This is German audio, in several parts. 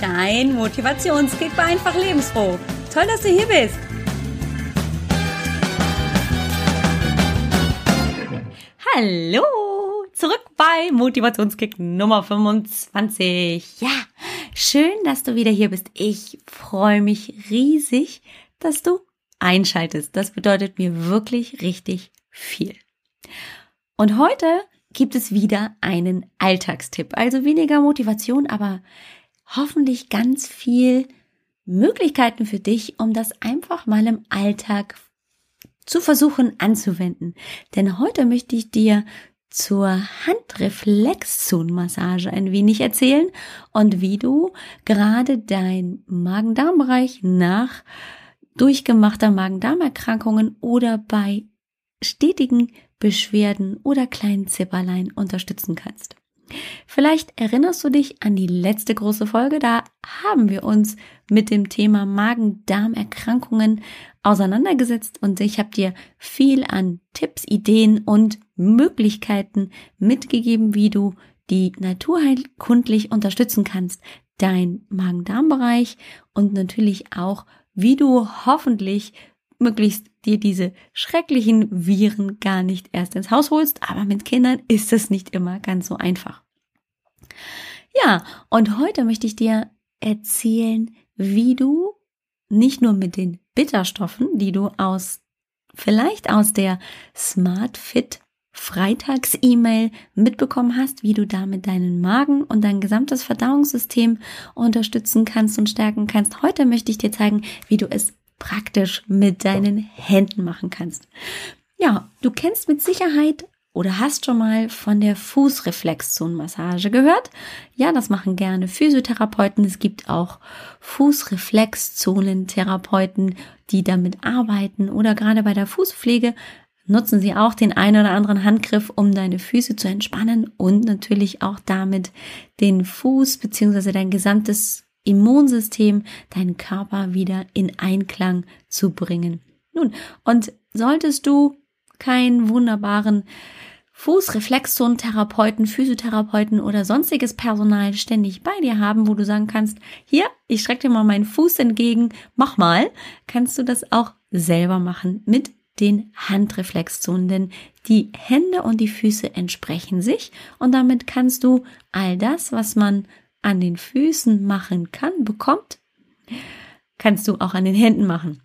dein Motivationskick war einfach lebensfroh. Toll, dass du hier bist. Hallo, zurück bei Motivationskick Nummer 25. Ja, schön, dass du wieder hier bist. Ich freue mich riesig, dass du einschaltest. Das bedeutet mir wirklich richtig viel. Und heute gibt es wieder einen Alltagstipp. Also weniger Motivation, aber hoffentlich ganz viel Möglichkeiten für dich, um das einfach mal im Alltag zu versuchen anzuwenden. Denn heute möchte ich dir zur Handreflexzonenmassage ein wenig erzählen und wie du gerade dein Magen-Darm-Bereich nach durchgemachter Magen-Darm-Erkrankungen oder bei stetigen Beschwerden oder kleinen Zipperlein unterstützen kannst. Vielleicht erinnerst du dich an die letzte große Folge, da haben wir uns mit dem Thema Magen-Darm-Erkrankungen auseinandergesetzt und ich habe dir viel an Tipps, Ideen und Möglichkeiten mitgegeben, wie du die naturheilkundlich unterstützen kannst, dein Magen-Darm-Bereich und natürlich auch, wie du hoffentlich möglichst dir diese schrecklichen Viren gar nicht erst ins Haus holst, aber mit Kindern ist es nicht immer ganz so einfach. Ja, und heute möchte ich dir erzählen, wie du nicht nur mit den Bitterstoffen, die du aus vielleicht aus der Smart Fit Freitags-E-Mail mitbekommen hast, wie du damit deinen Magen und dein gesamtes Verdauungssystem unterstützen kannst und stärken kannst. Heute möchte ich dir zeigen, wie du es praktisch mit deinen Händen machen kannst. Ja, du kennst mit Sicherheit oder hast schon mal von der Fußreflexzonenmassage gehört? Ja, das machen gerne Physiotherapeuten. Es gibt auch Fußreflexzonentherapeuten, die damit arbeiten oder gerade bei der Fußpflege nutzen sie auch den einen oder anderen Handgriff, um deine Füße zu entspannen und natürlich auch damit den Fuß beziehungsweise dein gesamtes Immunsystem, deinen Körper wieder in Einklang zu bringen. Nun, und solltest du keinen wunderbaren Fußreflexzonentherapeuten, Physiotherapeuten oder sonstiges Personal ständig bei dir haben, wo du sagen kannst, hier, ich strecke dir mal meinen Fuß entgegen, mach mal, kannst du das auch selber machen mit den Handreflexzonen, denn die Hände und die Füße entsprechen sich und damit kannst du all das, was man an den Füßen machen kann, bekommt, kannst du auch an den Händen machen.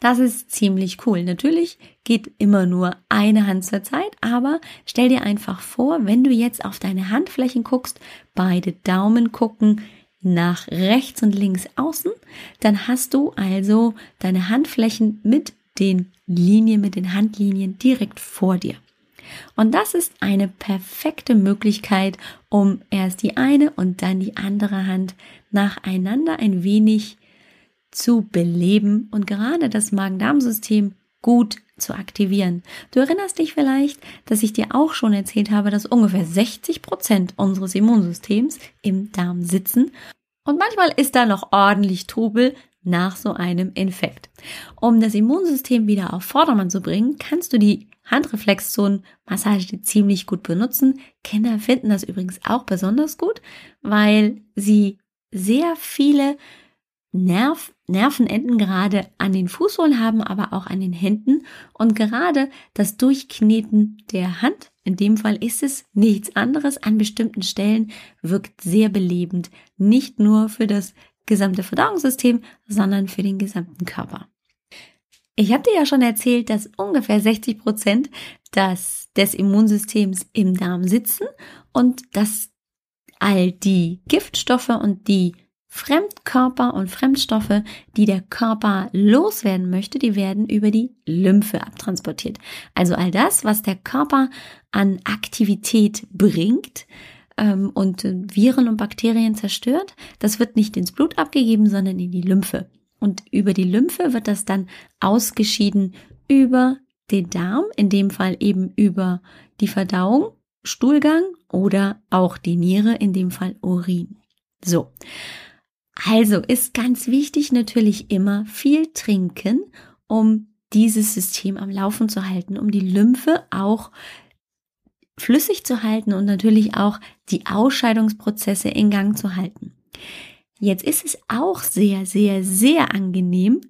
Das ist ziemlich cool. Natürlich geht immer nur eine Hand zur Zeit, aber stell dir einfach vor, wenn du jetzt auf deine Handflächen guckst, beide Daumen gucken nach rechts und links außen, dann hast du also deine Handflächen mit den Linien, mit den Handlinien direkt vor dir. Und das ist eine perfekte Möglichkeit, um erst die eine und dann die andere Hand nacheinander ein wenig zu beleben und gerade das Magen-Darm-System gut zu aktivieren. Du erinnerst dich vielleicht, dass ich dir auch schon erzählt habe, dass ungefähr 60 Prozent unseres Immunsystems im Darm sitzen und manchmal ist da noch ordentlich Trubel nach so einem Infekt. Um das Immunsystem wieder auf Vordermann zu bringen, kannst du die Handreflexzonen-Massage ziemlich gut benutzen. Kinder finden das übrigens auch besonders gut, weil sie sehr viele Nerv, Nervenenden gerade an den Fußsohlen haben, aber auch an den Händen. Und gerade das Durchkneten der Hand, in dem Fall ist es nichts anderes, an bestimmten Stellen wirkt sehr belebend. Nicht nur für das gesamte Verdauungssystem, sondern für den gesamten Körper. Ich habe dir ja schon erzählt, dass ungefähr 60 Prozent des, des Immunsystems im Darm sitzen und dass all die Giftstoffe und die Fremdkörper und Fremdstoffe, die der Körper loswerden möchte, die werden über die Lymphe abtransportiert. Also all das, was der Körper an Aktivität bringt ähm, und Viren und Bakterien zerstört, das wird nicht ins Blut abgegeben, sondern in die Lymphe. Und über die Lymphe wird das dann ausgeschieden über den Darm, in dem Fall eben über die Verdauung, Stuhlgang oder auch die Niere, in dem Fall Urin. So. Also ist ganz wichtig natürlich immer viel trinken, um dieses System am Laufen zu halten, um die Lymphe auch flüssig zu halten und natürlich auch die Ausscheidungsprozesse in Gang zu halten. Jetzt ist es auch sehr, sehr, sehr angenehm,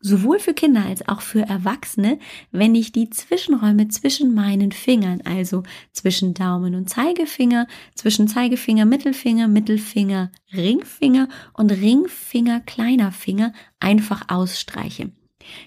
sowohl für Kinder als auch für Erwachsene, wenn ich die Zwischenräume zwischen meinen Fingern, also zwischen Daumen und Zeigefinger, zwischen Zeigefinger, Mittelfinger, Mittelfinger, Ringfinger und Ringfinger, kleiner Finger einfach ausstreiche.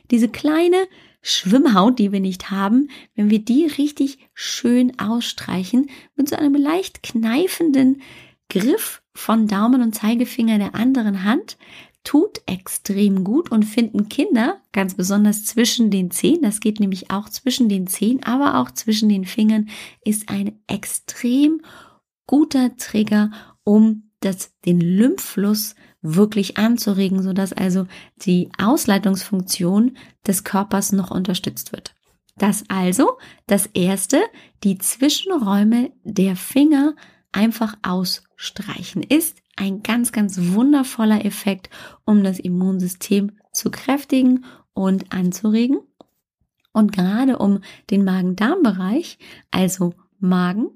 Diese kleine Schwimmhaut, die wir nicht haben, wenn wir die richtig schön ausstreichen, mit so einem leicht kneifenden Griff von Daumen und Zeigefinger der anderen Hand, tut extrem gut und finden Kinder, ganz besonders zwischen den Zehen, das geht nämlich auch zwischen den Zehen, aber auch zwischen den Fingern, ist ein extrem guter Trigger, um das, den Lymphfluss wirklich anzuregen, sodass also die Ausleitungsfunktion des Körpers noch unterstützt wird. Das also das erste, die Zwischenräume der Finger einfach ausstreichen ist ein ganz, ganz wundervoller Effekt, um das Immunsystem zu kräftigen und anzuregen. Und gerade um den Magen-Darm-Bereich, also Magen,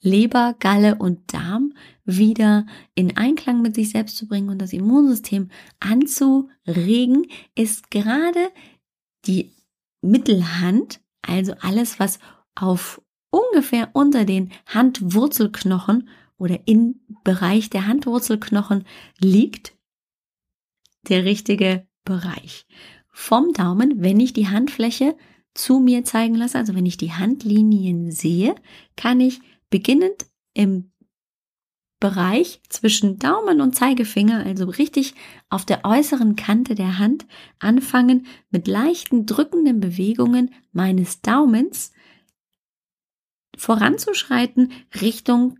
Leber, Galle und Darm wieder in Einklang mit sich selbst zu bringen und das Immunsystem anzuregen, ist gerade die Mittelhand, also alles, was auf ungefähr unter den Handwurzelknochen oder im Bereich der Handwurzelknochen liegt der richtige Bereich. Vom Daumen, wenn ich die Handfläche zu mir zeigen lasse, also wenn ich die Handlinien sehe, kann ich beginnend im Bereich zwischen Daumen und Zeigefinger, also richtig auf der äußeren Kante der Hand, anfangen mit leichten drückenden Bewegungen meines Daumens voranzuschreiten Richtung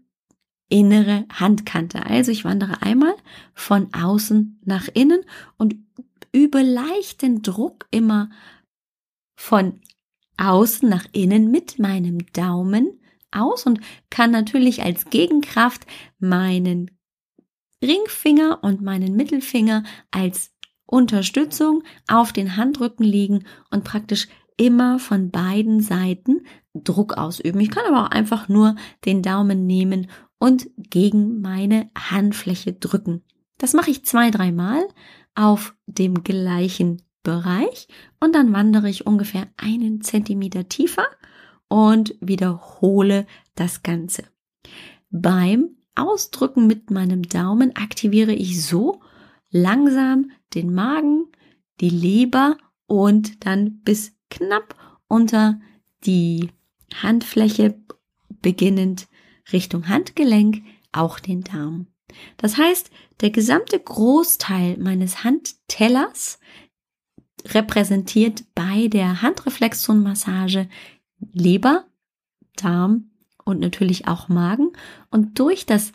innere Handkante. Also ich wandere einmal von außen nach innen und übe leichten Druck immer von außen nach innen mit meinem Daumen aus und kann natürlich als Gegenkraft meinen Ringfinger und meinen Mittelfinger als Unterstützung auf den Handrücken legen und praktisch immer von beiden Seiten Druck ausüben. Ich kann aber auch einfach nur den Daumen nehmen und gegen meine Handfläche drücken. Das mache ich zwei, dreimal auf dem gleichen Bereich und dann wandere ich ungefähr einen Zentimeter tiefer und wiederhole das Ganze. Beim Ausdrücken mit meinem Daumen aktiviere ich so langsam den Magen, die Leber und dann bis knapp unter die Handfläche beginnend Richtung Handgelenk auch den Darm. Das heißt, der gesamte Großteil meines Handtellers repräsentiert bei der Handreflexzonenmassage Leber, Darm und natürlich auch Magen. Und durch das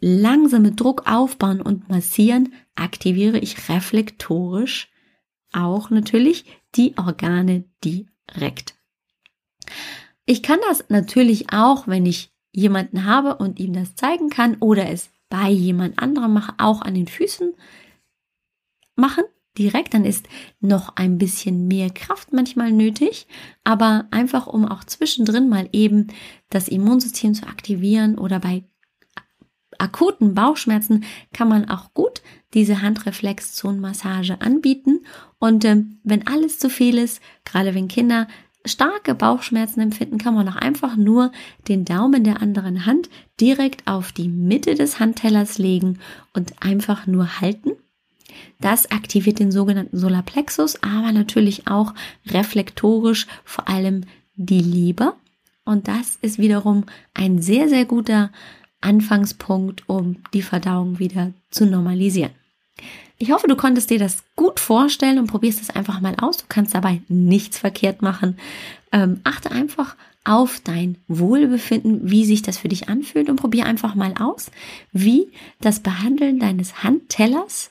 langsame Druck aufbauen und massieren aktiviere ich reflektorisch auch natürlich die Organe direkt. Ich kann das natürlich auch, wenn ich jemanden habe und ihm das zeigen kann oder es bei jemand anderem mache, auch an den Füßen machen direkt, dann ist noch ein bisschen mehr Kraft manchmal nötig, aber einfach um auch zwischendrin mal eben das Immunsystem zu aktivieren oder bei akuten Bauchschmerzen kann man auch gut diese Handreflexzonenmassage anbieten. Und äh, wenn alles zu viel ist, gerade wenn Kinder starke Bauchschmerzen empfinden, kann man auch einfach nur den Daumen der anderen Hand direkt auf die Mitte des Handtellers legen und einfach nur halten. Das aktiviert den sogenannten Solarplexus, aber natürlich auch reflektorisch vor allem die Leber. Und das ist wiederum ein sehr, sehr guter Anfangspunkt, um die Verdauung wieder zu normalisieren. Ich hoffe, du konntest dir das gut vorstellen und probierst es einfach mal aus. Du kannst dabei nichts verkehrt machen. Ähm, achte einfach auf dein Wohlbefinden, wie sich das für dich anfühlt und probier einfach mal aus, wie das Behandeln deines Handtellers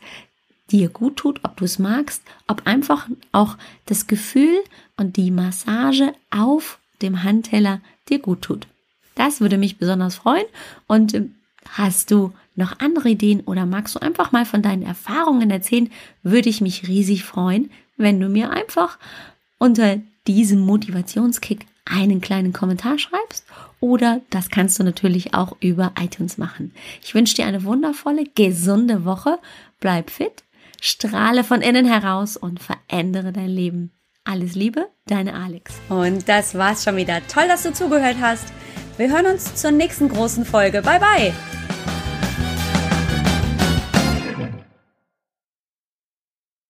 dir gut tut, ob du es magst, ob einfach auch das Gefühl und die Massage auf dem Handteller dir gut tut. Das würde mich besonders freuen und äh, hast du noch andere Ideen oder magst du einfach mal von deinen Erfahrungen erzählen, würde ich mich riesig freuen, wenn du mir einfach unter diesem Motivationskick einen kleinen Kommentar schreibst oder das kannst du natürlich auch über iTunes machen. Ich wünsche dir eine wundervolle, gesunde Woche. Bleib fit, strahle von innen heraus und verändere dein Leben. Alles Liebe, deine Alex. Und das war's schon wieder. Toll, dass du zugehört hast. Wir hören uns zur nächsten großen Folge. Bye bye.